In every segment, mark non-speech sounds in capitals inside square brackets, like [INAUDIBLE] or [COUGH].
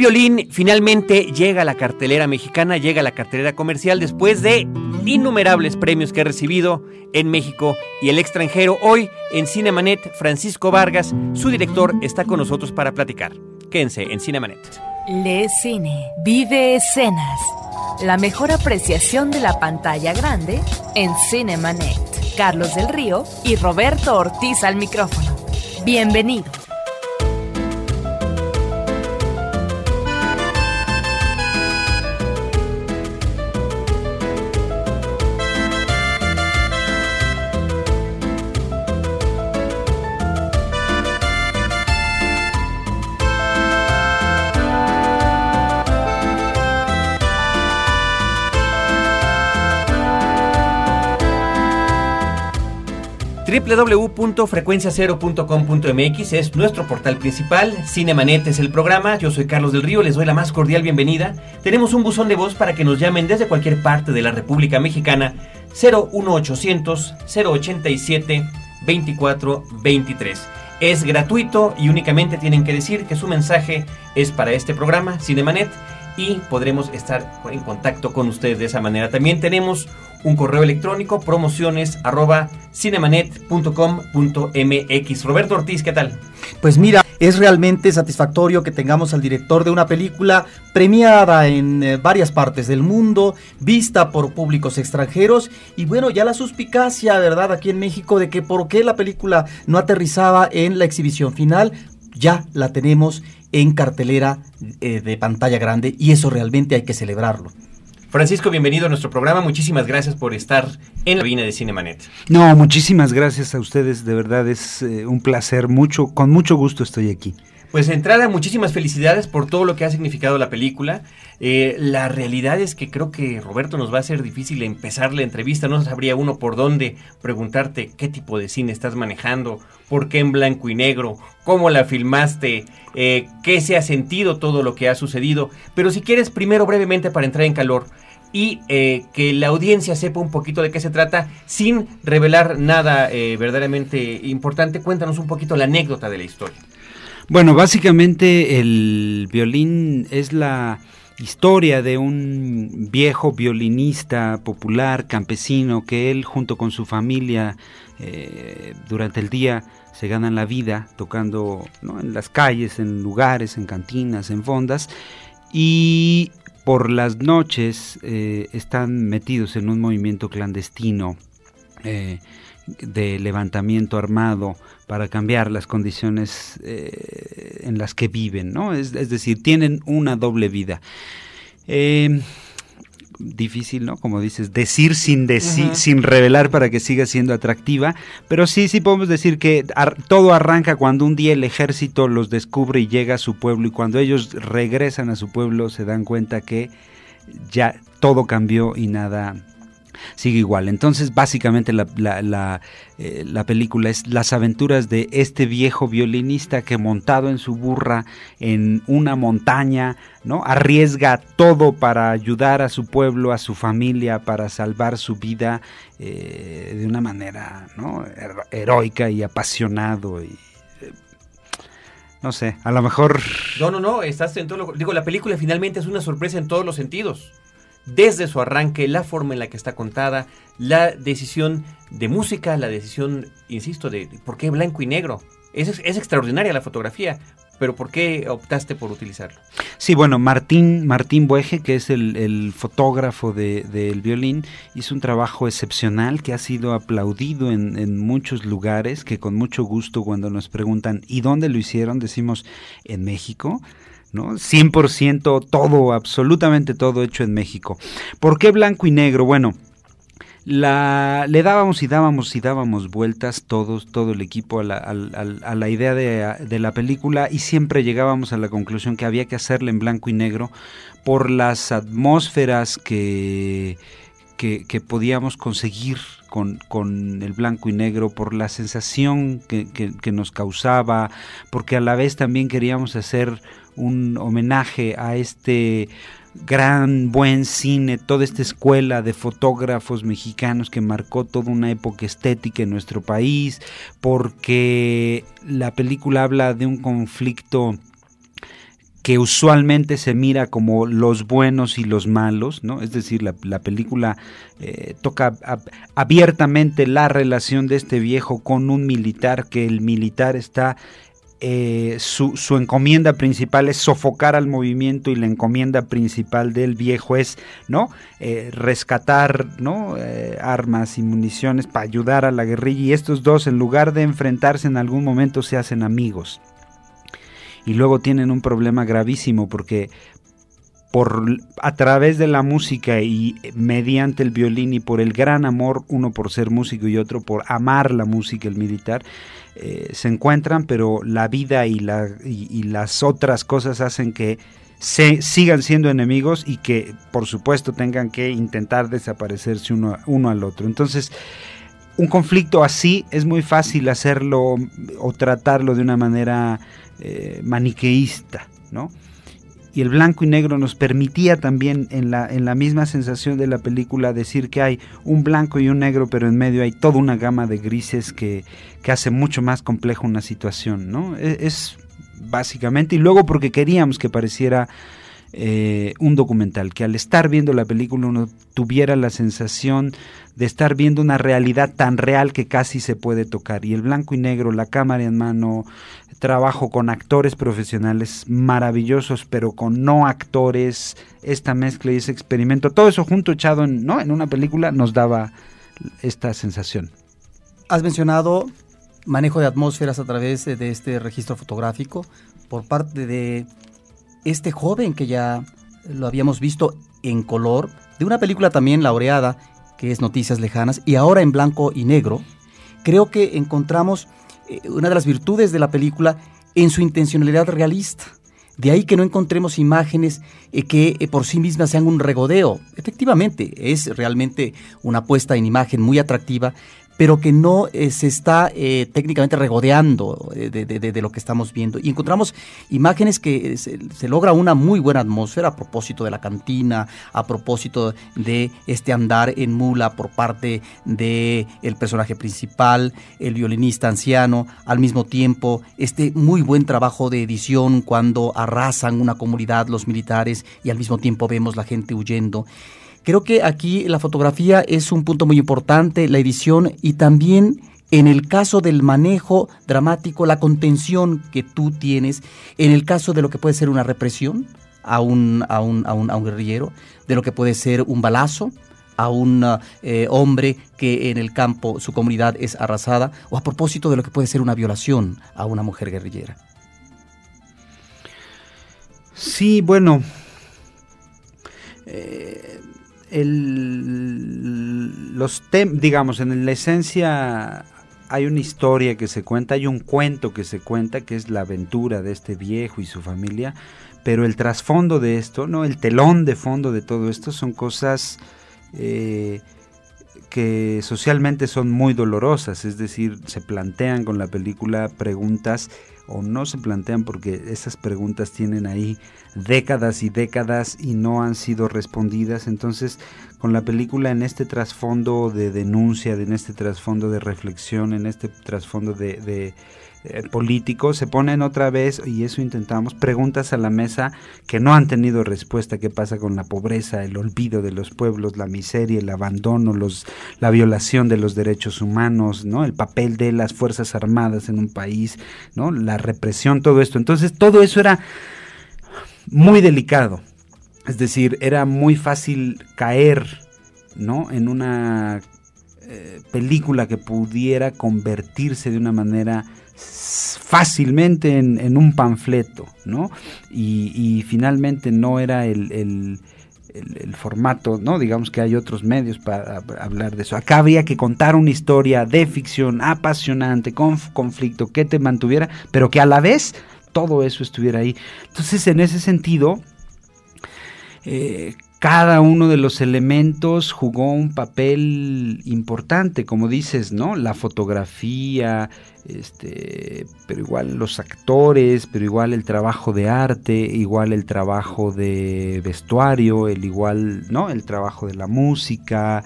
violín finalmente llega a la cartelera mexicana, llega a la cartelera comercial después de innumerables premios que ha recibido en México y el extranjero. Hoy en Cinemanet, Francisco Vargas, su director, está con nosotros para platicar. Quédense en Cinemanet. Le Cine, vive escenas. La mejor apreciación de la pantalla grande en Cinemanet. Carlos del Río y Roberto Ortiz al micrófono. Bienvenidos. www.frecuenciacero.com.mx es nuestro portal principal, Cinemanet es el programa, yo soy Carlos del Río, les doy la más cordial bienvenida. Tenemos un buzón de voz para que nos llamen desde cualquier parte de la República Mexicana. 01800 087 2423. Es gratuito y únicamente tienen que decir que su mensaje es para este programa, Cinemanet, y podremos estar en contacto con ustedes de esa manera. También tenemos un correo electrónico promociones cinemanet.com.mx. Roberto Ortiz, ¿qué tal? Pues mira, es realmente satisfactorio que tengamos al director de una película premiada en eh, varias partes del mundo, vista por públicos extranjeros y bueno, ya la suspicacia, ¿verdad? Aquí en México de que por qué la película no aterrizaba en la exhibición final, ya la tenemos en cartelera eh, de pantalla grande y eso realmente hay que celebrarlo. Francisco, bienvenido a nuestro programa. Muchísimas gracias por estar en la cabina de Cinemanet. No, muchísimas gracias a ustedes. De verdad es eh, un placer. Mucho, con mucho gusto estoy aquí. Pues entrada, muchísimas felicidades por todo lo que ha significado la película. Eh, la realidad es que creo que Roberto nos va a ser difícil empezar la entrevista. No sabría uno por dónde preguntarte qué tipo de cine estás manejando, por qué en blanco y negro, cómo la filmaste, eh, qué se ha sentido todo lo que ha sucedido. Pero si quieres, primero brevemente para entrar en calor y eh, que la audiencia sepa un poquito de qué se trata sin revelar nada verdaderamente importante, cuéntanos un poquito la anécdota de la historia. Bueno, básicamente el violín es la historia de un viejo violinista popular, campesino, que él junto con su familia eh, durante el día se ganan la vida tocando en las calles, en lugares, en cantinas, en fondas, y por las noches eh, están metidos en un movimiento clandestino. Eh, de levantamiento armado para cambiar las condiciones eh, en las que viven, ¿no? Es, decir, tienen una doble vida. Eh, difícil, ¿no? Como dices, decir sin decir, sin revelar para que siga siendo atractiva, pero sí, sí podemos decir que todo arranca cuando un día el ejército los descubre y llega a su pueblo y cuando ellos regresan a su pueblo se dan cuenta que ya todo cambió y nada sigue igual. Entonces, básicamente la, eh, la, película es las aventuras de este viejo violinista que montado en su burra en una montaña, ¿no? Arriesga todo para ayudar a su pueblo, a su familia, para salvar su vida eh, de una manera, ¿no? Heroica y apasionado y eh, no sé, a lo mejor... No, no, no, estás en. Digo, la película finalmente es una sorpresa en todos los sentidos desde su arranque, la forma en la que está contada, la decisión de música, la decisión, insisto, de, por qué blanco y negro. Es, es, extraordinaria la fotografía, pero ¿por qué optaste por utilizarlo? Sí, bueno, Martín, Martín Bueje, que es el, fotógrafo del de, violín, hizo un trabajo excepcional que ha sido aplaudido en, en, muchos lugares, que con mucho gusto cuando nos preguntan ¿y dónde lo hicieron? decimos en México. ¿No? 100% todo, absolutamente todo hecho en México. ¿Por qué blanco y negro? Bueno, la, le dábamos y dábamos y dábamos vueltas todos, todo el equipo a la, a, la idea de, la película y siempre llegábamos a la conclusión que había que hacerla en blanco y negro por las atmósferas que, que, podíamos conseguir con, con, el blanco y negro, por la sensación que, que nos causaba, porque a la vez también queríamos hacer un homenaje a este gran buen cine, toda esta escuela de fotógrafos mexicanos que marcó toda una época estética en nuestro país, porque la película habla de un conflicto que usualmente se mira como los buenos y los malos, ¿no? Es decir, la, película eh, toca abiertamente la relación de este viejo con un militar, que el militar está eh, su, encomienda principal es sofocar al movimiento y la encomienda principal del viejo es no eh, rescatar no armas y municiones para ayudar a la guerrilla. Y estos dos en lugar de enfrentarse en algún momento se hacen amigos. Y luego tienen un problema gravísimo porque por a través de la música y mediante el violín y por el gran amor uno por ser músico y otro por amar la música el militar eh, se encuentran pero la vida y, la, y, las otras cosas hacen que se sigan siendo enemigos y que por supuesto tengan que intentar desaparecerse uno, al otro entonces un conflicto así es muy fácil hacerlo o tratarlo de una manera eh, maniqueísta, ¿no? Y el blanco y negro nos permitía también en la, en la misma sensación de la película decir que hay un blanco y un negro, pero en medio hay toda una gama de grises que, que hace mucho más complejo una situación, ¿no? Es, es básicamente, y luego porque queríamos que pareciera eh, un documental, que al estar viendo la película uno tuviera la sensación de estar viendo una realidad tan real que casi se puede tocar. Y el blanco y negro, la cámara en mano, trabajo con actores profesionales maravillosos, pero con no actores, esta mezcla y ese experimento, todo eso junto echado ¿no? en una película nos daba esta sensación. Has mencionado manejo de atmósferas a través de este registro fotográfico por parte de este joven que ya lo habíamos visto en color, de una película también laureada, que es Noticias Lejanas, y ahora en blanco y negro, creo que encontramos eh, una de las virtudes de la película en su intencionalidad realista. De ahí que no encontremos imágenes eh, que eh, por sí mismas sean un regodeo. Efectivamente, es realmente una puesta en imagen muy atractiva, pero que no eh, se está eh, técnicamente regodeando eh, de, lo que estamos viendo. Y encontramos imágenes que se, logra una muy buena atmósfera a propósito de la cantina, a propósito de este andar en mula por parte del el personaje principal, el violinista anciano, al mismo tiempo este muy buen trabajo de edición cuando arrasan una comunidad los militares y al mismo tiempo vemos la gente huyendo. Creo que aquí la fotografía es un punto muy importante, la edición y también en el caso del manejo dramático, la contención que tú tienes, en el caso de lo que puede ser una represión a un, a un, a un, guerrillero, de lo que puede ser un balazo, a un eh, hombre que en el campo su comunidad es arrasada, o a propósito de lo que puede ser una violación a una mujer guerrillera. Sí, bueno, eh, el, los digamos, en la esencia hay una historia que se cuenta, hay un cuento que se cuenta, que es la aventura de este viejo y su familia, pero el trasfondo de esto, ¿no? El telón de fondo de todo esto son cosas eh, que socialmente son muy dolorosas, es decir, se plantean con la película preguntas o no se plantean porque esas preguntas tienen ahí décadas y décadas y no han sido respondidas. Entonces, con la película en este trasfondo de denuncia, en este trasfondo de reflexión, en este trasfondo de, eh, se ponen otra vez, y eso intentamos, preguntas a la mesa que no han tenido respuesta. ¿Qué pasa con la pobreza, el olvido de los pueblos, la miseria, el abandono, los, la violación de los derechos humanos, ¿no? el papel de las Fuerzas Armadas en un país, ¿no? la represión, todo esto? Entonces, todo eso era muy delicado. Es decir, era muy fácil caer ¿no? en una eh, película que pudiera convertirse de una manera fácilmente en, un panfleto, ¿no? Y, finalmente no era el, formato, ¿no? Digamos que hay otros medios para hablar de eso. Acá había que contar una historia de ficción apasionante, con conflicto, que te mantuviera, pero que a la vez todo eso estuviera ahí. Entonces, en ese sentido, eh, cada uno de los elementos jugó un papel importante, como dices, ¿no? La fotografía, este, pero igual los actores, pero igual el trabajo de arte, igual el trabajo de vestuario, el igual, ¿no? El trabajo de la música.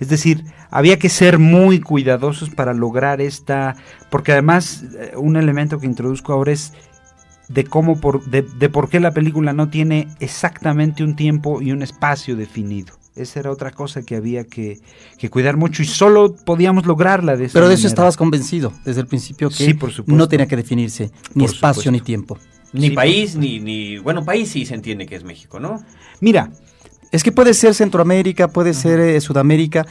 Es decir, había que ser muy cuidadosos para lograr esta, porque además eh, un elemento que introduzco ahora es de cómo por, de, de por qué la película no tiene exactamente un tiempo y un espacio definido. Esa era otra cosa que había que, que cuidar mucho y solo podíamos lograrla de esa Pero de eso estabas convencido desde el principio que Sí, por supuesto. no tenía que definirse ni Por espacio supuesto. ni tiempo. Ni Sí, país, ni, ni. Bueno, país sí se entiende que es México, ¿no? Mira, Es que puede ser Centroamérica, puede ser eh, Sudamérica,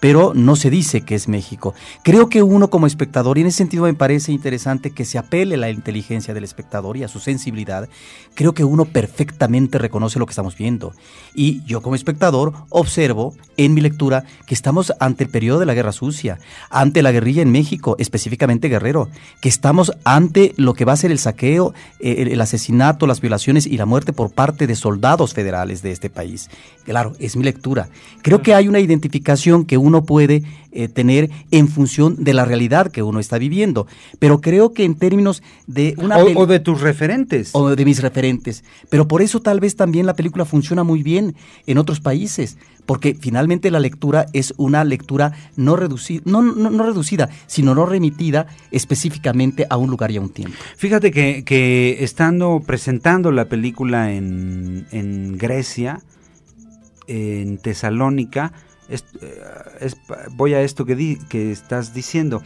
pero no se dice que es México. Creo que uno como espectador, y en ese sentido me parece interesante que se apele a la inteligencia del espectador y a su sensibilidad, creo que uno perfectamente reconoce lo que estamos viendo. Y yo como espectador observo en mi lectura que estamos ante el periodo de la Guerra Sucia, ante la guerrilla en México, específicamente Guerrero, que estamos ante lo que va a ser el saqueo, eh, el, el asesinato, las violaciones y la muerte por parte de soldados federales de este país. Claro, es mi lectura. Creo que hay una identificación que uno puede eh, tener en función de la realidad que uno está viviendo, pero creo que en términos de una o, de tus referentes. o de mis referentes. Pero por eso tal vez también la película funciona muy bien en otros países, porque finalmente la lectura es una lectura no reducida, no, no, no reducida, sino no remitida específicamente a un lugar y a un tiempo. Fíjate que, que estando presentando la película en, en Grecia, en Tesalónica, es- eh, voy a esto que, estás diciendo.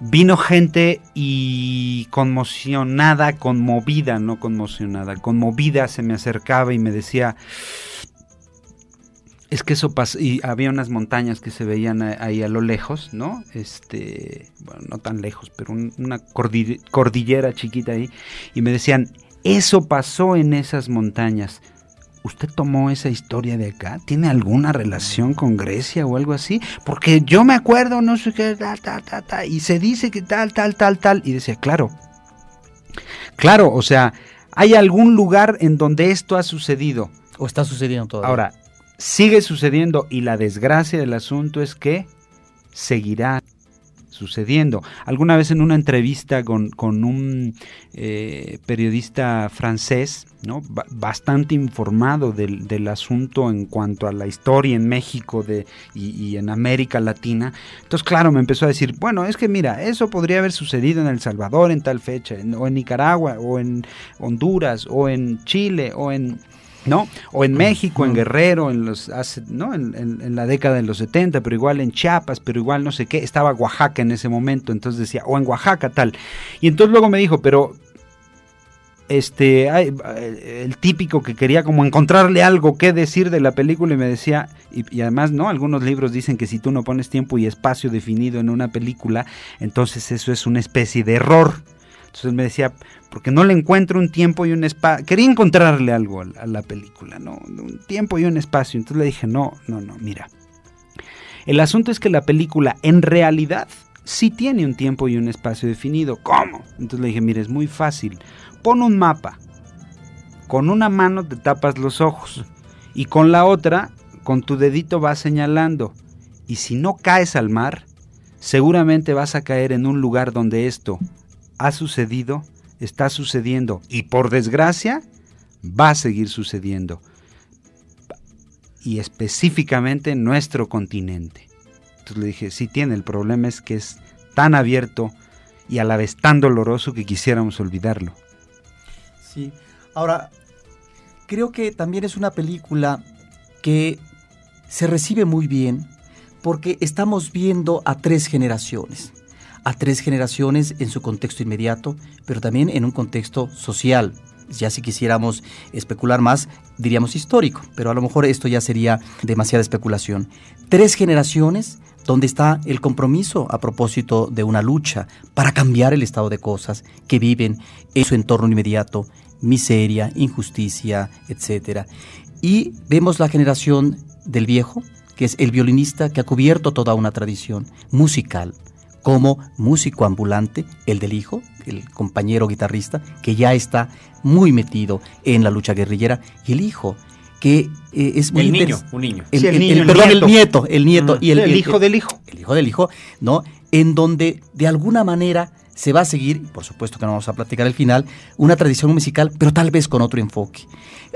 Vino gente y conmocionada, conmovida, no conmocionada, conmovida se me acercaba y me decía, es que eso pasó, y había unas montañas que se veían ahí a lo lejos, ¿no? Este, bueno, no tan lejos, pero un- una cordi- cordillera chiquita ahí, y me decían, eso pasó en esas montañas. ¿Usted tomó esa historia de acá? ¿Tiene alguna relación con Grecia o algo así? Porque yo me acuerdo, no sé qué, tal, tal, tal, tal, y se dice que tal, tal, tal, tal, y decía, claro, claro, o sea, hay algún lugar en donde esto ha sucedido. ¿O está sucediendo todavía? Ahora, sigue sucediendo y la desgracia del asunto es que seguirá sucediendo. Alguna vez en una entrevista con, con un eh, periodista francés, ¿no? Ba- bastante informado del, del asunto en cuanto a la historia en México de, y, en América Latina, entonces claro, me empezó a decir, bueno, es que mira, eso podría haber sucedido en El Salvador en tal fecha, o en Nicaragua, o en Honduras, o en Chile, o en ¿no? O en México, en Guerrero, en los hace, ¿no? En, en- en la década de los 70, pero igual en Chiapas, pero igual no sé qué, estaba Oaxaca en ese momento, entonces decía, o en Oaxaca tal. Y entonces luego me dijo, pero este ay, el típico que quería como encontrarle algo que decir de la película y me decía y, y además no algunos libros dicen que si tú no pones tiempo y espacio definido en una película entonces eso es una especie de error entonces me decía porque no le encuentro un tiempo y un espacio quería encontrarle algo a, la- película no un tiempo y un espacio entonces le dije no no no mira el asunto es que la película en realidad sí tiene un tiempo y un espacio definido. ¿Cómo? Entonces le dije, mire, es muy fácil. Pon un mapa. Con una mano te tapas los ojos y con la otra, con tu dedito vas señalando. Y si no caes al mar, seguramente vas a caer en un lugar donde esto ha sucedido, está sucediendo y por desgracia va a seguir sucediendo. Y específicamente en nuestro continente. Entonces le dije, sí tiene, el problema es que es tan abierto y a la vez tan doloroso que quisiéramos olvidarlo. Sí. Ahora, creo que también es una película que se recibe muy bien porque estamos viendo a tres generaciones. Tres generaciones en su contexto inmediato, pero también en un contexto social. Ya si quisiéramos especular más, diríamos histórico, pero a lo mejor esto ya sería demasiada especulación. Tres generaciones donde está el compromiso a propósito de una lucha para cambiar el estado de cosas que viven en su entorno inmediato, miseria, injusticia, etc. Y vemos la generación del viejo, que es el violinista que ha cubierto toda una tradición musical, como músico ambulante, el del hijo, el compañero guitarrista, que ya está muy metido en la lucha guerrillera, y el hijo, que eh, es muy El niño, un niño. el, Sí, el el- niño, el- el perdón, nieto. el nieto, el nieto y el, el hijo del hijo. el hijo del hijo, ¿no? En donde de alguna manera se va a seguir, por supuesto que no vamos a platicar el final, una tradición musical, pero tal vez con otro enfoque.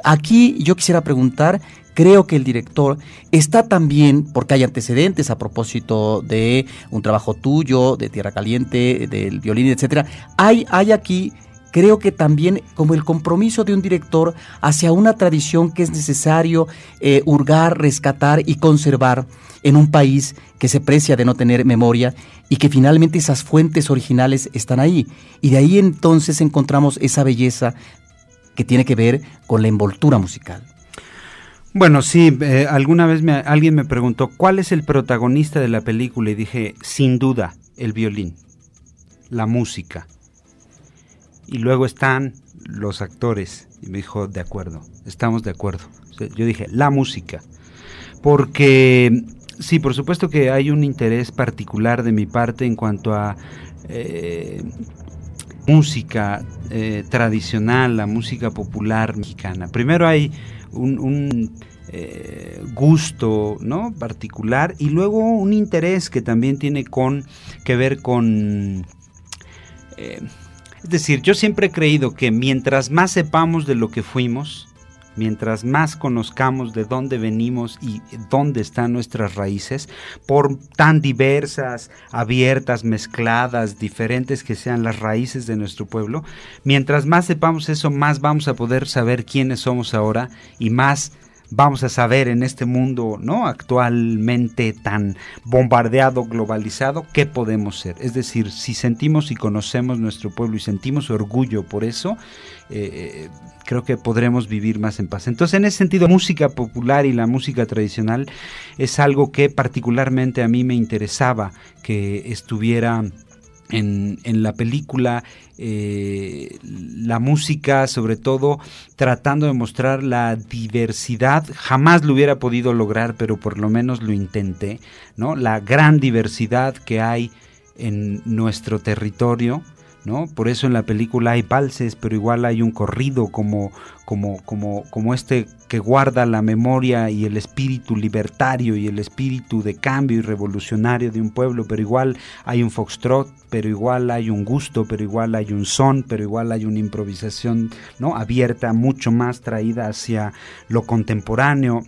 Aquí yo quisiera preguntar, creo que el director está también, porque hay antecedentes a propósito de un trabajo tuyo, de Tierra Caliente, del violín, etcétera, hay, aquí creo que también como el compromiso de un director hacia una tradición que es necesario eh, hurgar, rescatar y conservar en un país que se precia de no tener memoria y que finalmente esas fuentes originales están ahí. Y de ahí entonces encontramos esa belleza que tiene que ver con la envoltura musical. Bueno, sí, eh, alguna vez me, alguien me preguntó, ¿cuál es el protagonista de la película? Y dije, sin duda, el violín, la música. Y luego están los actores. Y me dijo, de acuerdo, estamos de acuerdo. Yo dije, la música. Porque sí, por supuesto que hay un interés particular de mi parte en cuanto a eh, música eh, tradicional, la música popular mexicana. Primero hay un, eh, gusto ¿no? particular y luego un interés que también tiene con, que ver con... Eh, es decir, yo siempre he creído que mientras más sepamos de lo que fuimos, mientras más conozcamos de dónde venimos y dónde están nuestras raíces, por tan diversas, abiertas, mezcladas, diferentes que sean las raíces de nuestro pueblo, mientras más sepamos eso, más vamos a poder saber quiénes somos ahora y más vamos a saber en este mundo no actualmente tan bombardeado globalizado qué podemos ser. Es decir si sentimos y conocemos nuestro pueblo y sentimos orgullo por eso eh, creo que podremos vivir más en paz. Entonces, en ese sentido, música popular y la música tradicional es algo que particularmente a mí me interesaba que estuviera en, la película, eh, la música, sobre todo tratando de mostrar la diversidad, jamás lo hubiera podido lograr, pero por lo menos lo intenté, ¿no? La gran diversidad que hay en nuestro territorio, ¿no? Por eso en la película hay valses, pero igual hay un corrido como, como, como, como este que guarda la memoria y el espíritu libertario y el espíritu de cambio y revolucionario de un pueblo, pero igual hay un foxtrot, pero igual hay un gusto, pero igual hay un son, pero igual hay una improvisación, ¿no? abierta, mucho más traída hacia lo contemporáneo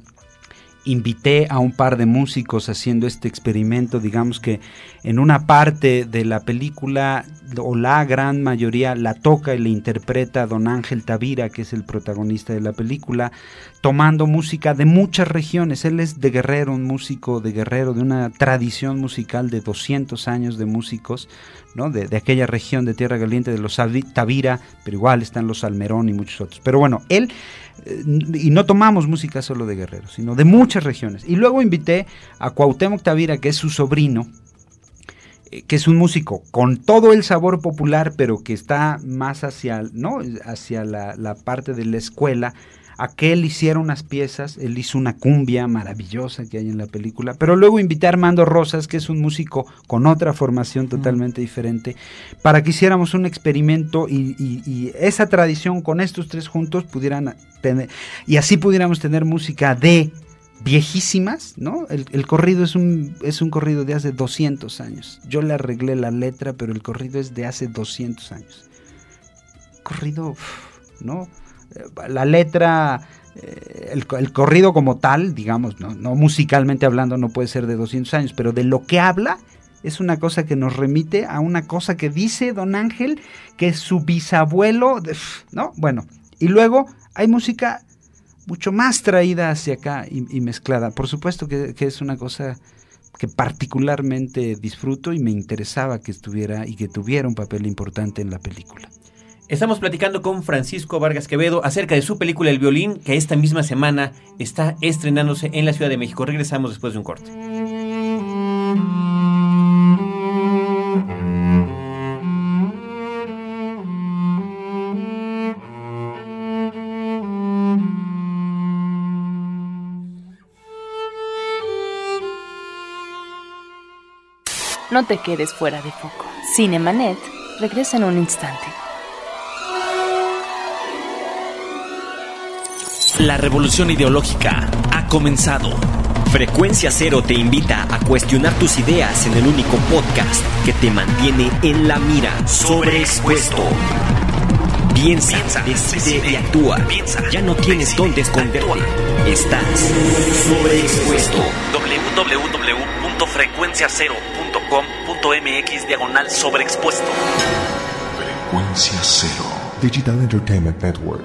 invité a un par de músicos haciendo este experimento, digamos que en una parte de la película o la gran mayoría la toca y la interpreta don Ángel Tavira, que es el protagonista de la película, tomando música de muchas regiones. Él es de Guerrero, un músico de Guerrero, de una tradición musical de 200 años de músicos, ¿no? de, aquella región de Tierra Caliente, de los Tavira, pero igual están los Almerón y muchos otros. Pero bueno, él eh, y no tomamos música solo de Guerrero, sino de muchas regiones. Y luego invité a Cuauhtémoc Tavira, que es su sobrino, eh, que es un músico con todo el sabor popular, pero que está más hacia, ¿no? hacia la parte de la escuela, Aquel hiciera unas piezas, él hizo una cumbia maravillosa que hay en la película, pero luego invité a Armando Rosas, que es un músico con otra formación totalmente diferente, para que hiciéramos un experimento y, esa tradición con estos tres juntos pudieran tener, y así pudiéramos tener música de viejísimas, ¿no? El, corrido es un, es un corrido de hace 200 años. Yo le arreglé la letra, pero el corrido es de hace 200 años. Corrido, ¿no? La letra, eh, el, corrido como tal, digamos, no, musicalmente hablando no puede ser de 200 años, pero de lo que habla es una cosa que nos remite a una cosa que dice don Ángel, que su bisabuelo, ¿no? Bueno, y luego hay música mucho más traída hacia acá y, mezclada. Por supuesto que, es una cosa que particularmente disfruto y me interesaba que estuviera y que tuviera un papel importante en la película. Estamos platicando con Francisco Vargas Quevedo acerca de su película El violín, que esta misma semana está estrenándose en la Ciudad de México. Regresamos después de un corte. No te quedes fuera de foco. Cinemanet regresa en un instante. La revolución ideológica ha comenzado. Frecuencia Cero te invita a cuestionar tus ideas en el único podcast que te mantiene en la mira, sobreexpuesto. Piensa, Piensa decide y actúa. Piensa, ya no tienes dónde esconderte. Estás sobreexpuesto. www.frecuenciacero.com.mx diagonal sobreexpuesto. Frecuencia Cero. Digital Entertainment Network.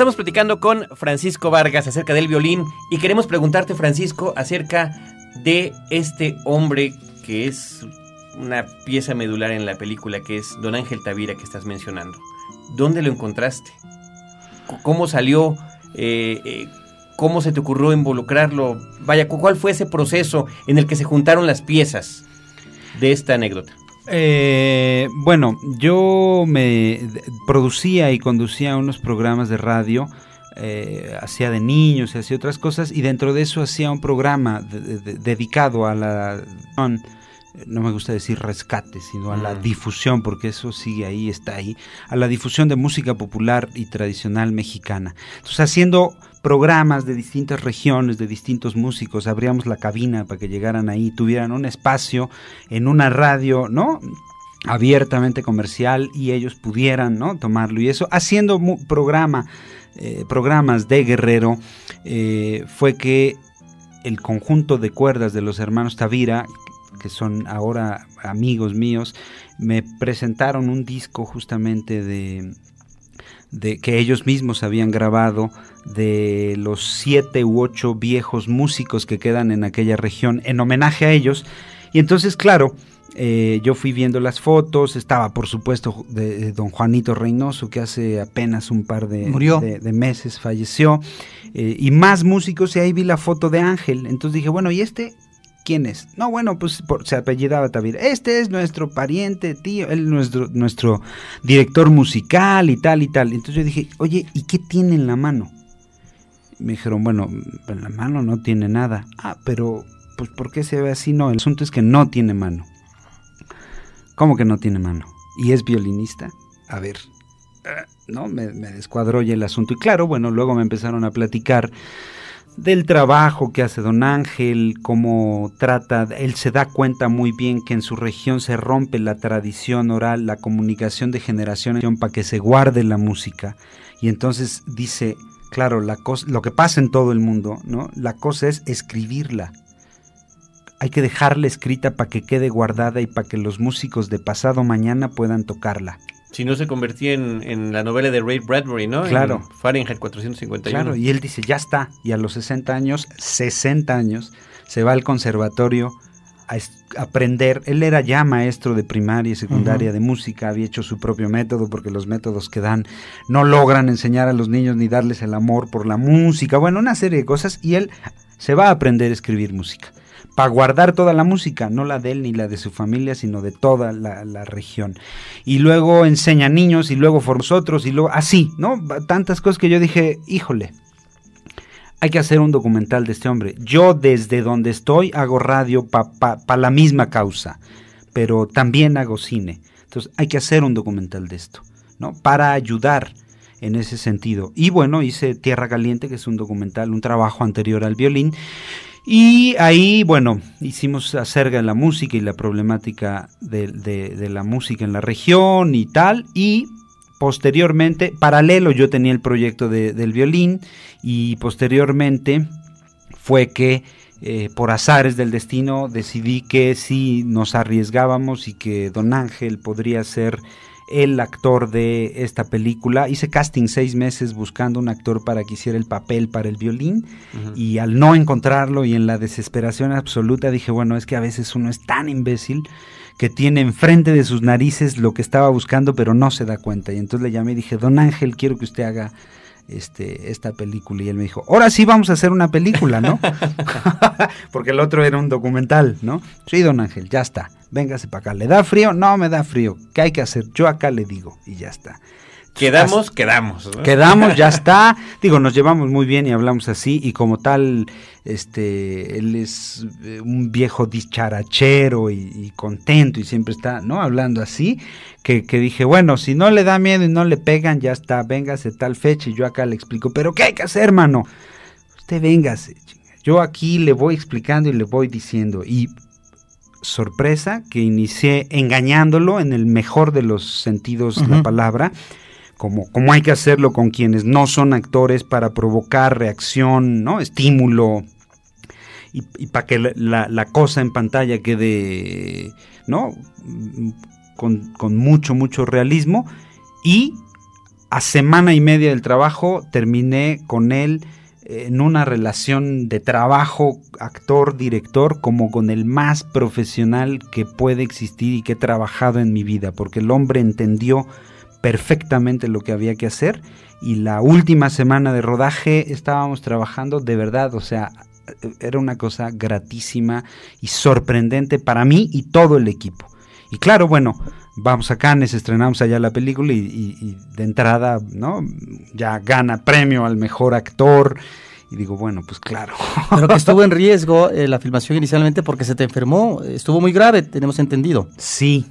Estamos platicando con Francisco Vargas acerca del violín y queremos preguntarte, Francisco, acerca de este hombre que es una pieza medular en la película, que es Don Ángel Tavira que estás mencionando. ¿Dónde lo encontraste? ¿Cómo salió? Eh, eh, ¿Cómo se te ocurrió involucrarlo? Vaya, cu- ¿cuál fue ese proceso en el que se juntaron las piezas de esta anécdota? Eh, bueno, yo me producía y conducía unos programas de radio, eh, hacía de niños y hacía otras cosas, y dentro de eso hacía un programa de- de- de- dedicado a la... No me gusta decir rescate, sino a la Mm. difusión, porque eso sigue ahí, está ahí, a la difusión de música popular y tradicional mexicana. Entonces, haciendo programas de distintas regiones, de distintos músicos, abríamos la cabina para que llegaran ahí, tuvieran un espacio en una radio, ¿no? abiertamente comercial y ellos pudieran ¿no? tomarlo y eso haciendo programa eh, programas de Guerrero eh, fue que el conjunto de cuerdas de los hermanos Tavira que son ahora amigos míos me presentaron un disco justamente de de que ellos mismos habían grabado de los siete u ocho viejos músicos que quedan en aquella región en homenaje a ellos y entonces claro eh, yo fui viendo las fotos, estaba por supuesto de, de don Juanito Reynoso, que hace apenas un par de, Murió. de- de meses falleció, eh, y más músicos, y ahí vi la foto de Ángel. Entonces dije, bueno, ¿y este quién es? No, bueno, pues por- se apellidaba Tavira. Este es nuestro pariente, tío, él nuestro, nuestro director musical y tal y tal. Entonces yo dije, oye, ¿y qué tiene en la mano? Me dijeron, bueno, en la mano no tiene nada. Ah, pero, pues, ¿por qué se ve así? No, el asunto es que no tiene mano. ¿Cómo que no tiene mano? ¿Y es violinista? A ver, eh, no, me, me descuadró ya el asunto. Y claro, bueno, luego me empezaron a platicar del trabajo que hace don Ángel, cómo trata, él se da cuenta muy bien que en su región se rompe la tradición oral, la comunicación de generación en generación para que se guarde la música. Y entonces dice, claro, la cosa, lo que pasa en todo el mundo, ¿no? La cosa es escribirla. Hay que dejarla escrita para que quede guardada y para que los músicos de pasado mañana puedan tocarla. Si no se convertía en, en la novela de Ray Bradbury, ¿no? Claro. En Fahrenheit 451. Claro, y él dice, ya está. Y a los 60 años, 60 años, se va al conservatorio a aprender. Él era ya maestro de primaria y secundaria de música, había hecho su propio método, porque los métodos que dan no logran enseñar a los niños ni darles el amor por la música. Bueno, una serie de cosas. Y él se va a aprender a escribir música. Para guardar toda la música, no la de él ni la de su familia, sino de toda la, región. Y luego enseña niños y luego forma otros y luego así, ¿no? Tantas cosas que yo dije, híjole, hay que hacer un documental de este hombre. Yo desde donde estoy hago radio para pa, pa la misma causa, pero también hago cine. Entonces hay que hacer un documental de esto, ¿no? Para ayudar en ese sentido. Y bueno, hice Tierra Caliente, que es un documental, un trabajo anterior al violín. Y ahí, bueno, hicimos acerca de la música y la problemática de, la música en la región y tal. Y posteriormente, paralelo, yo tenía el proyecto de- del violín y posteriormente fue que eh, por azares del destino decidí que si nos arriesgábamos y que Don Ángel podría ser el actor de esta película. Hice casting seis meses buscando un actor para que hiciera el papel para el violín y al no encontrarlo y en la desesperación absoluta dije, bueno, es que a veces uno es tan imbécil que tiene enfrente de sus narices lo que estaba buscando pero no se da cuenta. Y entonces le llamé y dije, don Ángel, quiero que usted haga este, esta película. Y él me dijo, ahora sí vamos a hacer una película, ¿no? [LAUGHS] [LAUGHS] Porque el otro era un documental, ¿no? Sí, don Ángel, ya está, véngase para acá. ¿Le da frío? No, me da frío. ¿Qué hay que hacer? Yo acá le digo y ya está. Quedamos, quedamos. ¿no? Quedamos, ya [LAUGHS] está. Digo, nos llevamos muy bien y hablamos así y como tal, este, él es eh, un viejo dicharachero y, y contento y siempre está, ¿no? Hablando así, que, que dije, bueno, si no le da miedo y no le pegan, ya está, véngase tal fecha y yo acá le explico, pero ¿qué hay que hacer, hermano? Usted véngase, chinga. Yo aquí le voy explicando y le voy diciendo y sorpresa que inicié engañándolo en el mejor de los sentidos de la palabra, como, como hay que hacerlo con quienes no son actores para provocar reacción, ¿no? estímulo, y, para que la, la- cosa en pantalla quede, ¿no? Con, con mucho, mucho realismo. Y a semana y media del trabajo terminé con él eh, en una relación de trabajo actor-director como con el más profesional que puede existir y que he trabajado en mi vida, porque el hombre entendió perfectamente lo que había que hacer y la última semana de rodaje estábamos trabajando de verdad, o sea, era una cosa gratísima y sorprendente para mí y todo el equipo. Y claro, bueno, vamos a Cannes, estrenamos allá la película y, y- y de entrada, ¿no? Ya gana premio al mejor actor. Y digo, bueno, pues claro. [LAUGHS] Pero que estuvo en riesgo eh, la filmación inicialmente porque se te enfermó, estuvo muy grave, tenemos entendido. Sí.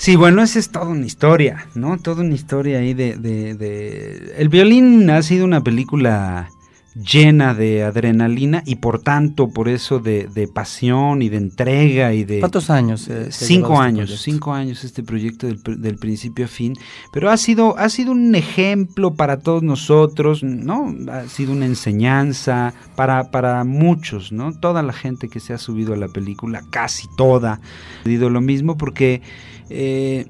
Sí, bueno, esa es toda una historia, ¿no? Toda una historia ahí de, de, de- El violín ha sido una película llena de adrenalina y por tanto, por eso de, de pasión y de entrega y de... ¿Cuántos años? eh, cinco este años, proyecto? cinco años este proyecto del, del principio a fin, pero ha sido, ha sido un ejemplo para todos nosotros, ¿no? Ha sido una enseñanza para, para muchos, ¿no? Toda la gente que se ha subido a la película, casi toda, ha dicho lo mismo porque eh,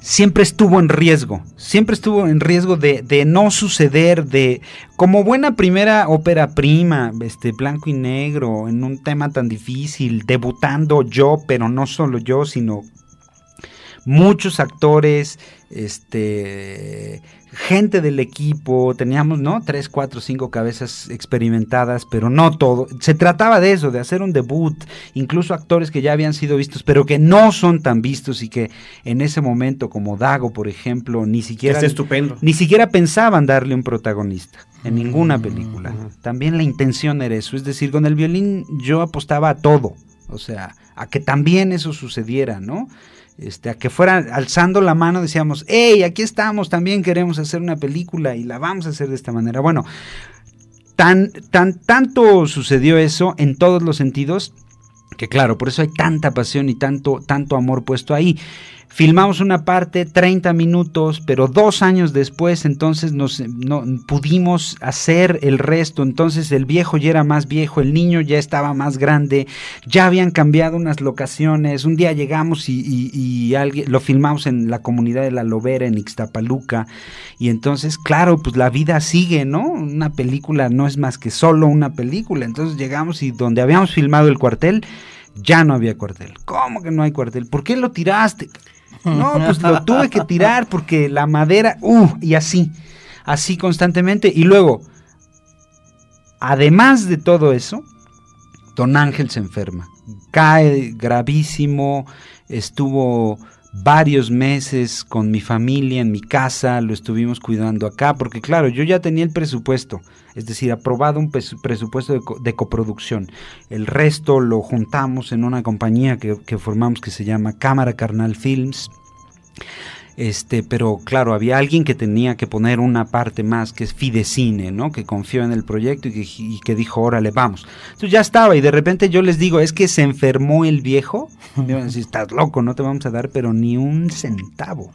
siempre estuvo en riesgo, siempre estuvo en riesgo de, de no suceder, de como buena primera ópera prima, este blanco y negro, en un tema tan difícil, debutando yo, pero no solo yo, sino muchos actores, este gente del equipo, teníamos, ¿no? Tres, cuatro, cinco cabezas experimentadas, pero no todo. Se trataba de eso, de hacer un debut, incluso actores que ya habían sido vistos, pero que no son tan vistos y que en ese momento, como Dago, por ejemplo, ni siquiera está estupendo. ni siquiera pensaban darle un protagonista en ninguna película. Mm. También la intención era eso, es decir, con el violín yo apostaba a todo, o sea, a que también eso sucediera, ¿no? Este, a que fuera alzando la mano decíamos, hey, aquí estamos, también queremos hacer una película y la vamos a hacer de esta manera. Bueno, tan, tan, tanto sucedió eso en todos los sentidos que claro, por eso hay tanta pasión y tanto, tanto amor puesto ahí. Filmamos una parte, 30 minutos, pero dos años después entonces nos no, pudimos hacer el resto. Entonces el viejo ya era más viejo, el niño ya estaba más grande, ya habían cambiado unas locaciones. Un día llegamos y, y- alguien, lo filmamos en la comunidad de La Lobera, en Ixtapaluca. Y entonces, claro, pues la vida sigue, ¿no? Una película no es más que solo una película. Entonces llegamos y donde habíamos filmado el cuartel, ya no había cuartel. ¿Cómo que no hay cuartel? ¿Por qué lo tiraste? No, pues lo tuve que tirar porque la madera, uh, y así, así constantemente. Y luego, además de todo eso, don Ángel se enferma, cae gravísimo, estuvo varios meses con mi familia en mi casa, lo estuvimos cuidando acá, porque claro, yo ya tenía el presupuesto, es decir, aprobado un pres- presupuesto de, co- de coproducción. El resto lo juntamos en una compañía que, que formamos que se llama Cámara Carnal Films. Este, pero claro, había alguien que tenía que poner una parte más, que es Fidecine, ¿no? Que confió en el proyecto y que, y que dijo, órale, vamos. Entonces ya estaba, y de repente yo les digo, es que se enfermó el viejo. Me a decir, estás loco, no te vamos a dar, pero ni un centavo.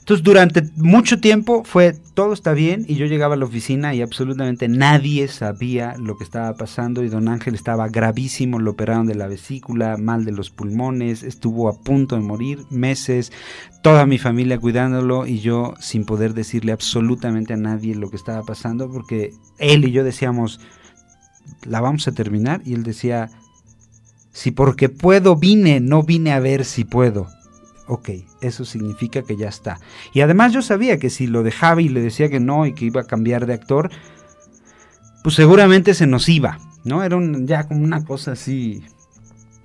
Entonces durante mucho tiempo fue, todo está bien, y yo llegaba a la oficina y absolutamente nadie sabía lo que estaba pasando, y don Ángel estaba gravísimo, lo operaron de la vesícula, mal de los pulmones, estuvo a punto de morir, meses, toda mi familia cuidándolo y yo sin poder decirle absolutamente a nadie lo que estaba pasando, porque él y yo decíamos, la vamos a terminar, y él decía, si porque puedo vine, no vine a ver si puedo. Ok, eso significa que ya está. Y además yo sabía que si lo dejaba y le decía que no y que iba a cambiar de actor, pues seguramente se nos iba, ¿no? Era ya como una cosa así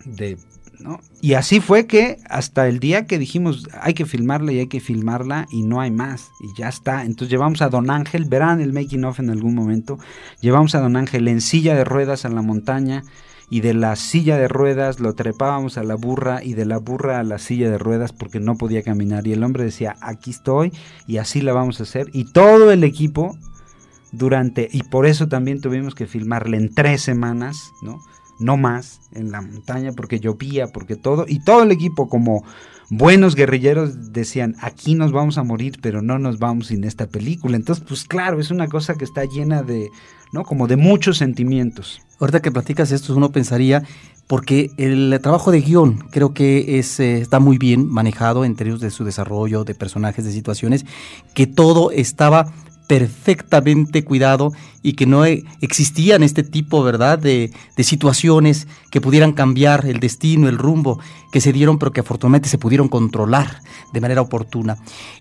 de ¿no? Y así fue que hasta el día que dijimos hay que filmarla y hay que filmarla y no hay más y ya está. Entonces llevamos a Don Ángel, verán el making of en algún momento, llevamos a Don Ángel en silla de ruedas a la montaña y de la silla de ruedas lo trepábamos a la burra y de la burra a la silla de ruedas porque no podía caminar y el hombre decía aquí estoy y así la vamos a hacer y todo el equipo durante y por eso también tuvimos que filmarle en tres semanas, ¿no? no más en la montaña porque llovía, porque todo, y todo el equipo como buenos guerrilleros decían, aquí nos vamos a morir, pero no nos vamos sin esta película. Entonces, pues claro, es una cosa que está llena de, ¿no? Como de muchos sentimientos. Ahorita que platicas esto, uno pensaría, porque el trabajo de guion creo que es, eh, está muy bien manejado en términos de su desarrollo, de personajes, de situaciones, que todo estaba perfectamente cuidado y que no e, existían este tipo, ¿verdad?, de, situaciones que pudieran cambiar el destino, el rumbo que se dieron, pero que afortunadamente se pudieron controlar de manera oportuna.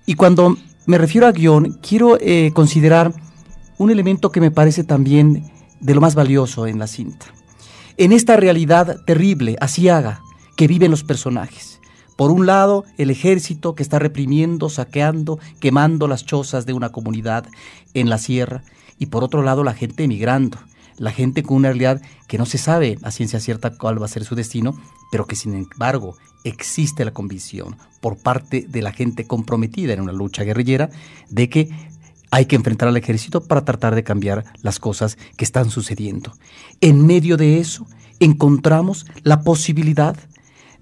Y cuando me refiero a guion, quiero eh, considerar un elemento que me parece también de lo más valioso en la cinta. En esta realidad terrible, asiaga, que viven los personajes por un lado, el ejército que está reprimiendo, saqueando, quemando las chozas de una comunidad en la sierra, y por otro lado, la gente emigrando, la gente con una realidad que no se sabe a ciencia cierta cuál va a ser su destino, pero que sin embargo existe la convicción por parte de la gente comprometida en una lucha guerrillera de que hay que enfrentar al ejército para tratar de cambiar las cosas que están sucediendo. En medio de eso encontramos la posibilidad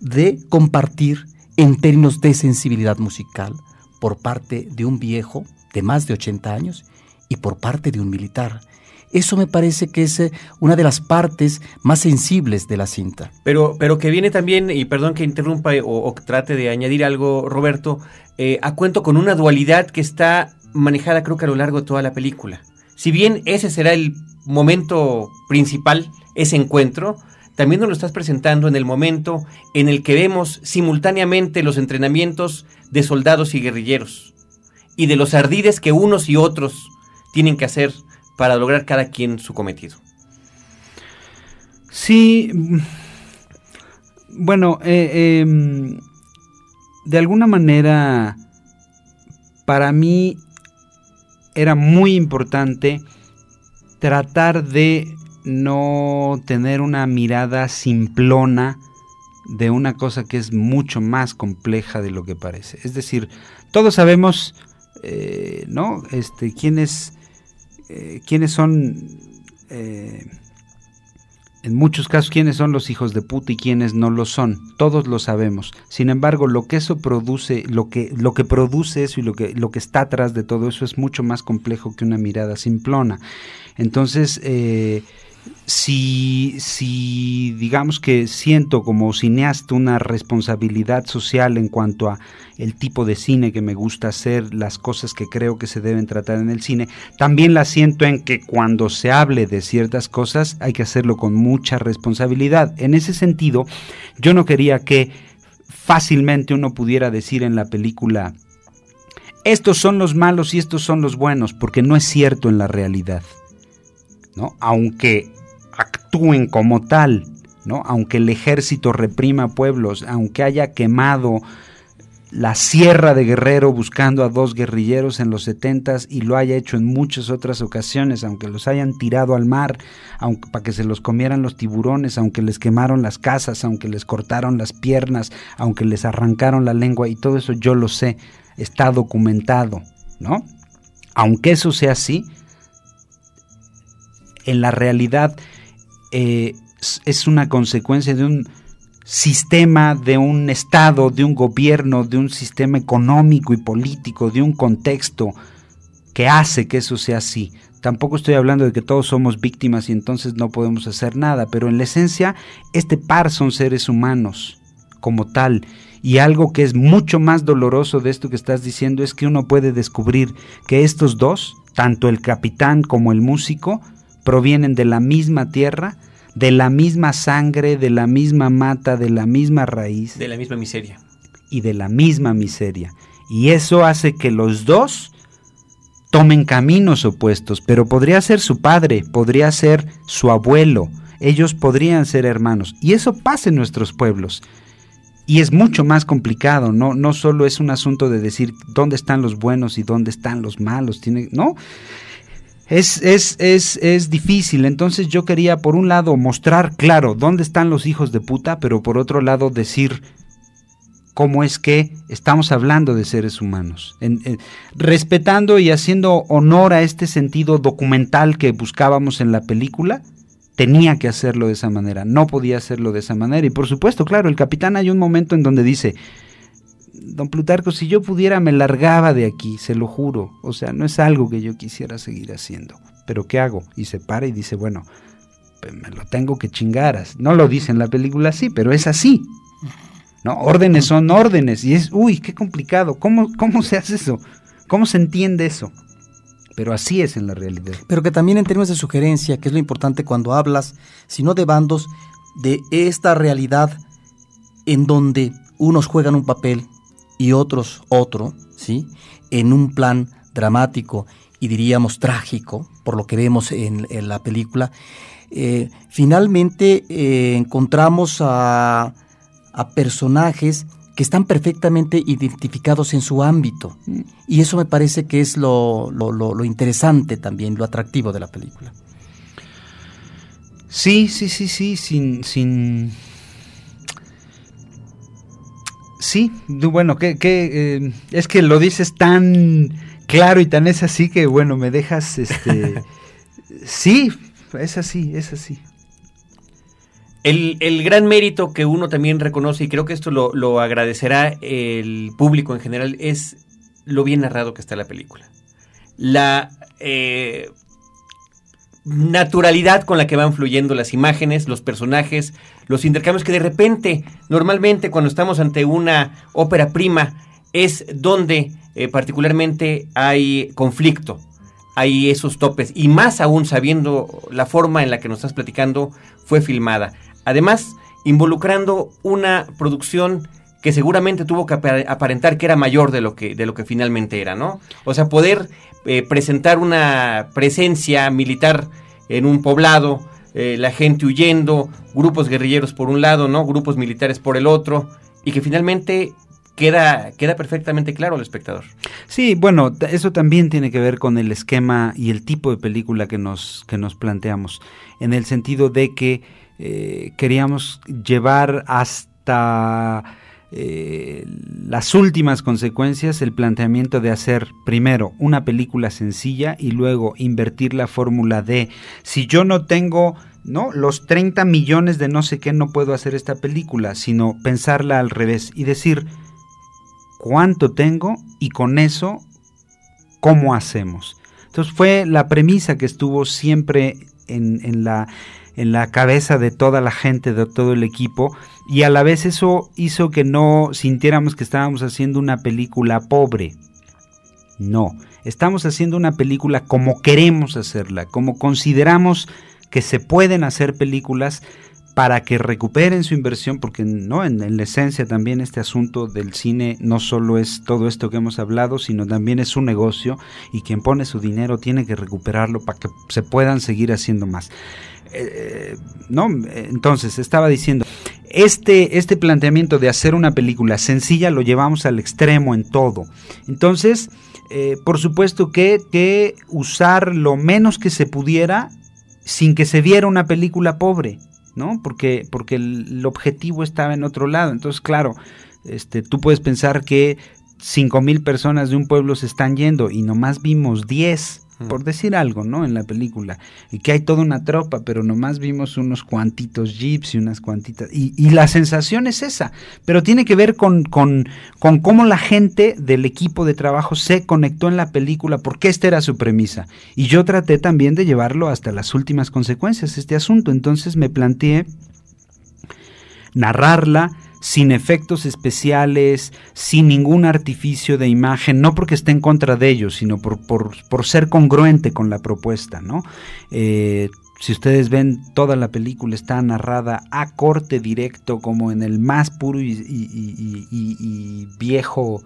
de compartir en términos de sensibilidad musical por parte de un viejo de más de 80 años y por parte de un militar. Eso me parece que es eh, una de las partes más sensibles de la cinta. Pero, pero que viene también, y perdón que interrumpa o, trate de añadir algo, Roberto, eh, a cuento con una dualidad que está manejada creo que a lo largo de toda la película. Si bien ese será el momento principal, ese encuentro, también nos lo estás presentando en el momento en el que vemos simultáneamente los entrenamientos de soldados y guerrilleros y de los ardides que unos y otros tienen que hacer para lograr cada quien su cometido. Sí, bueno, eh, em, de alguna manera para mí era muy importante tratar de no tener una mirada simplona de una cosa que es mucho más compleja de lo que parece. Es decir, todos sabemos, eh, ¿no? Este, quiénes, eh, quiénes son, eh, en muchos casos, quiénes son los hijos de puta y quiénes no lo son. Todos lo sabemos. Sin embargo, lo que eso produce, lo que, lo que produce eso y lo que, lo que está atrás de todo eso es mucho más complejo que una mirada simplona. Entonces, si, si digamos que siento como cineasta una responsabilidad social en cuanto a el tipo de cine que me gusta hacer, las cosas que creo que se deben tratar en el cine, también la siento en que cuando se hable de ciertas cosas hay que hacerlo con mucha responsabilidad. En ese sentido, yo no quería que fácilmente uno pudiera decir en la película estos son los malos y estos son los buenos, porque no es cierto en la realidad. ¿no? Aunque actúen como tal, ¿no? Aunque el ejército reprima pueblos, aunque haya quemado la sierra de Guerrero buscando a dos guerrilleros en los setentas y lo haya hecho en muchas otras ocasiones, aunque los hayan tirado al mar, aunque para que se los comieran los tiburones, aunque les quemaron las casas, aunque les cortaron las piernas, aunque les arrancaron la lengua y todo eso yo lo sé, está documentado, ¿no? Aunque eso sea así, en la realidad eh, es una consecuencia de un sistema, de un Estado, de un gobierno, de un sistema económico y político, de un contexto que hace que eso sea así. Tampoco estoy hablando de que todos somos víctimas y entonces no podemos hacer nada, pero en la esencia este par son seres humanos como tal. Y algo que es mucho más doloroso de esto que estás diciendo es que uno puede descubrir que estos dos, tanto el capitán como el músico, provienen de la misma tierra, de la misma sangre, de la misma mata, de la misma raíz. De la misma miseria. y de la misma miseria. Y eso hace que los dos tomen caminos opuestos, pero podría ser su padre, podría ser su abuelo, ellos podrían ser hermanos. Y eso pasa en nuestros pueblos. Y es mucho más complicado, no, no solo es un asunto de decir dónde están los buenos y dónde están los malos, tiene, no. Es, es, es, es difícil, entonces yo quería por un lado mostrar claro dónde están los hijos de puta, pero por otro lado decir cómo es que estamos hablando de seres humanos, respetando y haciendo honor a este sentido documental que buscábamos en la película, tenía que hacerlo de esa manera, no podía hacerlo de esa manera. Y por supuesto, claro, el capitán hay un momento en donde dice, don Plutarco, si yo pudiera me largaba de aquí, se lo juro, o sea, no es algo que yo quisiera seguir haciendo, pero ¿qué hago? Y se para y dice, bueno, pues me lo tengo que chingar. No lo dice en la película así, pero es así. ¿no? Órdenes son órdenes y es, uy, qué complicado. ¿Cómo, cómo se hace eso? ¿Cómo se entiende eso? Pero así es en la realidad. Pero que también en términos de sugerencia, que es lo importante cuando hablas, sino de bandos, de esta realidad en donde unos juegan un papel y otros otro, ¿sí? En un plan dramático y diríamos trágico, por lo que vemos en, la película, eh, finalmente eh, encontramos a a personajes que están perfectamente identificados en su ámbito. Y eso me parece que es lo, lo, interesante también, lo atractivo de la película. Sí, sí, sí, sí, sin... sin... Sí, bueno, que, que eh, es que lo dices tan claro y tan es así que, bueno, me dejas, este... [LAUGHS] sí, es así, es así. El, gran mérito que uno también reconoce, y creo que esto lo, agradecerá el público en general, es lo bien narrado que está la película. La eh, naturalidad con la que van fluyendo las imágenes, los personajes, los intercambios que de repente, normalmente cuando estamos ante una ópera prima, es donde eh, particularmente hay conflicto, hay esos topes, y más aún sabiendo la forma en la que nos estás platicando fue filmada. Además, involucrando una producción que seguramente tuvo que aparentar que era mayor de lo que, de lo que finalmente era, ¿no? O sea, poder eh, presentar una presencia militar en un poblado, eh, la gente huyendo, grupos guerrilleros por un lado, ¿no? Grupos militares por el otro, y que finalmente queda, queda perfectamente claro al espectador. Sí, bueno, eso también tiene que ver con el esquema y el tipo de película que nos, que nos planteamos, en el sentido de que eh, queríamos llevar hasta eh, las últimas consecuencias el planteamiento de hacer primero una película sencilla y luego invertir la fórmula de si yo no tengo ¿no? los 30 millones de no sé qué no puedo hacer esta película, sino pensarla al revés y decir cuánto tengo y con eso cómo hacemos. Entonces fue la premisa que estuvo siempre en la en la cabeza de toda la gente, de todo el equipo, y a la vez eso hizo que no sintiéramos que estábamos haciendo una película pobre. No, estamos haciendo una película como queremos hacerla, como consideramos que se pueden hacer películas para que recuperen su inversión, porque no en, la esencia también este asunto del cine no solo es todo esto que hemos hablado, sino también es un negocio y quien pone su dinero tiene que recuperarlo para que se puedan seguir haciendo más. Eh, no, entonces estaba diciendo, este, este planteamiento de hacer una película sencilla lo llevamos al extremo en todo. Entonces, eh, por supuesto que, que usar lo menos que se pudiera sin que se viera una película pobre. ¿no? Porque, porque el, objetivo estaba en otro lado. Entonces, claro, este, tú puedes pensar que cinco mil personas de un pueblo se están yendo y nomás vimos 10 por decir algo, ¿no? En la película. Y que hay toda una tropa, pero nomás vimos unos cuantitos jeeps y unas cuantitas. Y, la sensación es esa, pero tiene que ver con, con, con, cómo la gente del equipo de trabajo se conectó en la película, porque esta era su premisa. Y yo traté también de llevarlo hasta las últimas consecuencias, este asunto. Entonces me planteé narrarla sin efectos especiales, sin ningún artificio de imagen, no porque esté en contra de ellos, sino por, por, ser congruente con la propuesta, ¿no? Eh, Si ustedes ven, toda la película está narrada a corte directo, como en el más puro y, y- y- y viejo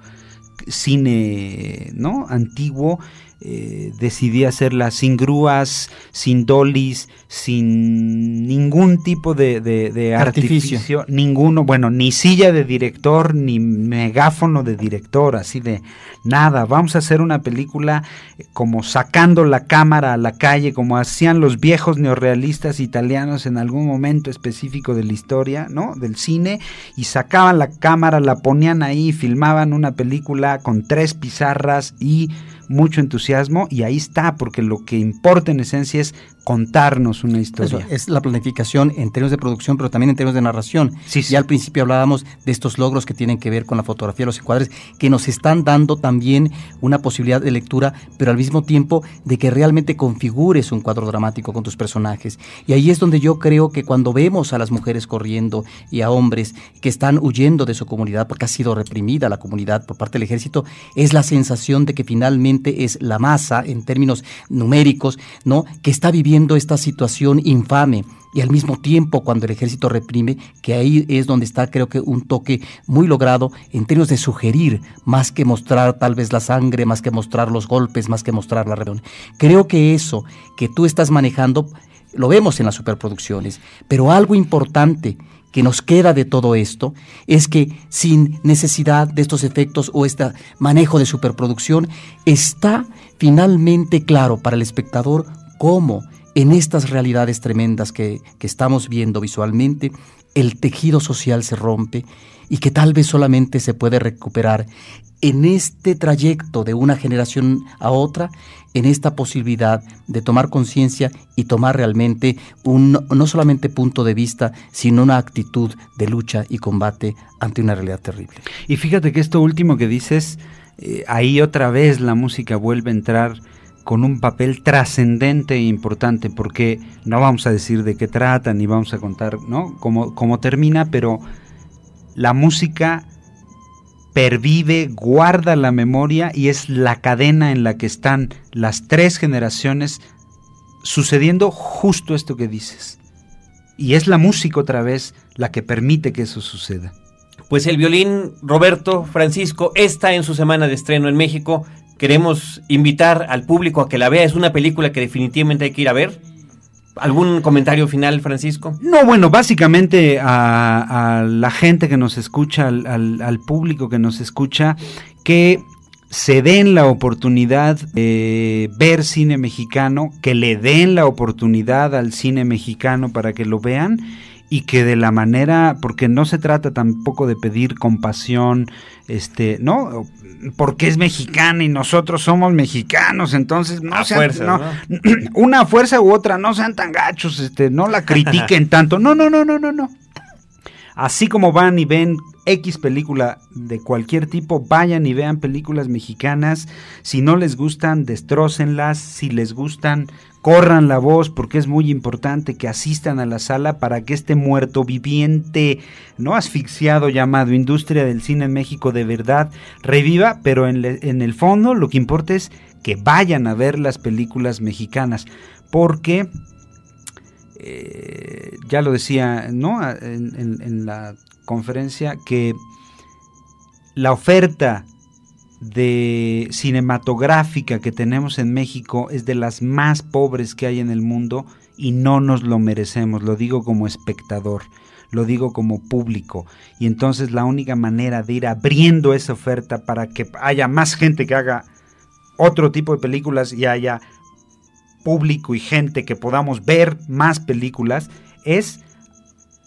cine ¿no? antiguo. Eh, decidí hacerla sin grúas, sin dolis, sin ningún tipo de, de- de Artificio. artificio, ninguno, bueno, ni silla de director, ni megáfono de director, así de nada. Vamos a hacer una película eh, como sacando la cámara a la calle, como hacían los viejos neorrealistas italianos en algún momento específico de la historia, ¿no? Del cine, y sacaban la cámara, la ponían ahí, filmaban una película con tres pizarras y mucho entusiasmo, y ahí está, porque lo que importa en esencia es contarnos una Eso, historia. es la planificación en términos de producción, pero también en términos de narración. Sí, sí. Ya al principio hablábamos de estos logros que tienen que ver con la fotografía, los encuadres, que nos están dando también una posibilidad de lectura, pero al mismo tiempo de que realmente configures un cuadro dramático con tus personajes. Y ahí es donde yo creo que cuando vemos a las mujeres corriendo y a hombres que están huyendo de su comunidad porque ha sido reprimida la comunidad por parte del ejército, es la sensación de que finalmente es la masa en términos numéricos, ¿no? Que está viviendo esta situación infame y al mismo tiempo cuando el ejército reprime, que ahí es donde está creo que un toque muy logrado en términos de sugerir, más que mostrar tal vez la sangre, más que mostrar los golpes, más que mostrar la rebelión. Creo que eso que tú estás manejando lo vemos en las superproducciones, pero algo importante que nos queda de todo esto es que sin necesidad de estos efectos o este manejo de superproducción, está finalmente claro para el espectador cómo en estas realidades tremendas que, que estamos viendo visualmente, el tejido social se rompe y que tal vez solamente se puede recuperar en este trayecto de una generación a otra, en esta posibilidad de tomar conciencia y tomar realmente un no solamente punto de vista, sino una actitud de lucha y combate ante una realidad terrible. Y fíjate que esto último que dices, eh, ahí otra vez la música vuelve a entrar con un papel trascendente e importante, porque no vamos a decir de qué trata, ni vamos a contar ¿no? cómo, cómo termina, pero la música pervive, guarda la memoria y es la cadena en la que están las tres generaciones sucediendo justo esto que dices. Y es la música otra vez la que permite que eso suceda. Pues el violín Roberto Francisco está en su semana de estreno en México. Queremos invitar al público a que la vea. Es una película que definitivamente hay que ir a ver. ¿Algún comentario final, Francisco? No, bueno, básicamente a, a la gente que nos escucha, al, al, al, público que nos escucha, que se den la oportunidad de ver cine mexicano, que le den la oportunidad al cine mexicano para que lo vean y que de la manera, porque no se trata tampoco de pedir compasión, este, ¿no? Porque es mexicana y nosotros somos mexicanos, entonces no A sean, fuerza, no, ¿no? [CLEARS THROAT] una fuerza u otra, no sean tan gachos, este, no la critiquen [LAUGHS] tanto, no, no, no, no, no, no. Así como van y ven X película de cualquier tipo, vayan y vean películas mexicanas. Si no les gustan, destrócenlas. Si les gustan, corran la voz porque es muy importante que asistan a la sala para que este muerto viviente, no asfixiado llamado industria del cine en México de verdad reviva, pero en, el fondo lo que importa es que vayan a ver las películas mexicanas porque eh, ya lo decía ¿no? En, la conferencia que la oferta de cinematográfica que tenemos en México es de las más pobres que hay en el mundo y no nos lo merecemos, lo digo como espectador, lo digo como público. Y entonces la única manera de ir abriendo esa oferta para que haya más gente que haga otro tipo de películas y haya público y gente que podamos ver más películas es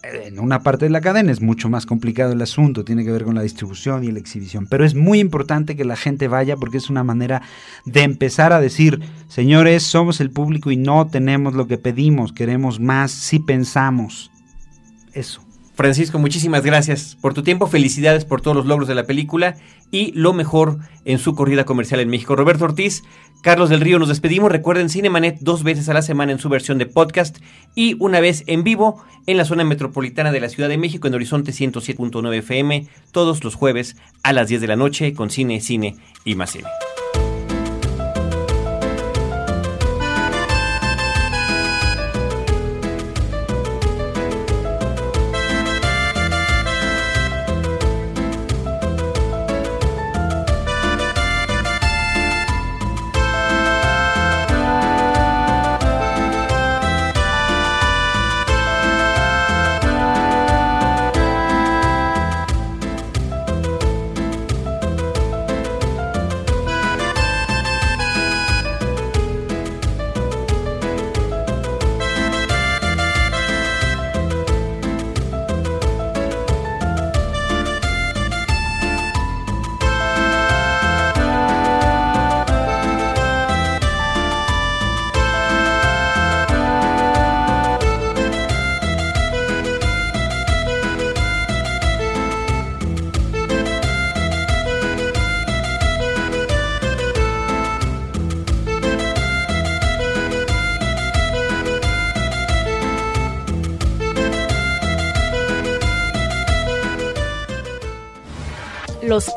en una parte de la cadena es mucho más complicado el asunto, tiene que ver con la distribución y la exhibición, pero es muy importante que la gente vaya porque es una manera de empezar a decir, señores, somos el público y no tenemos lo que pedimos, queremos más si pensamos. Eso. Francisco, muchísimas gracias por tu tiempo, felicidades por todos los logros de la película y lo mejor en su corrida comercial en México. Roberto Ortiz, Carlos del Río, nos despedimos. Recuerden Cinemanet dos veces a la semana en su versión de podcast y una vez en vivo en la zona metropolitana de la Ciudad de México en Horizonte 107.9 FM todos los jueves a las 10 de la noche con cine, cine y más cine.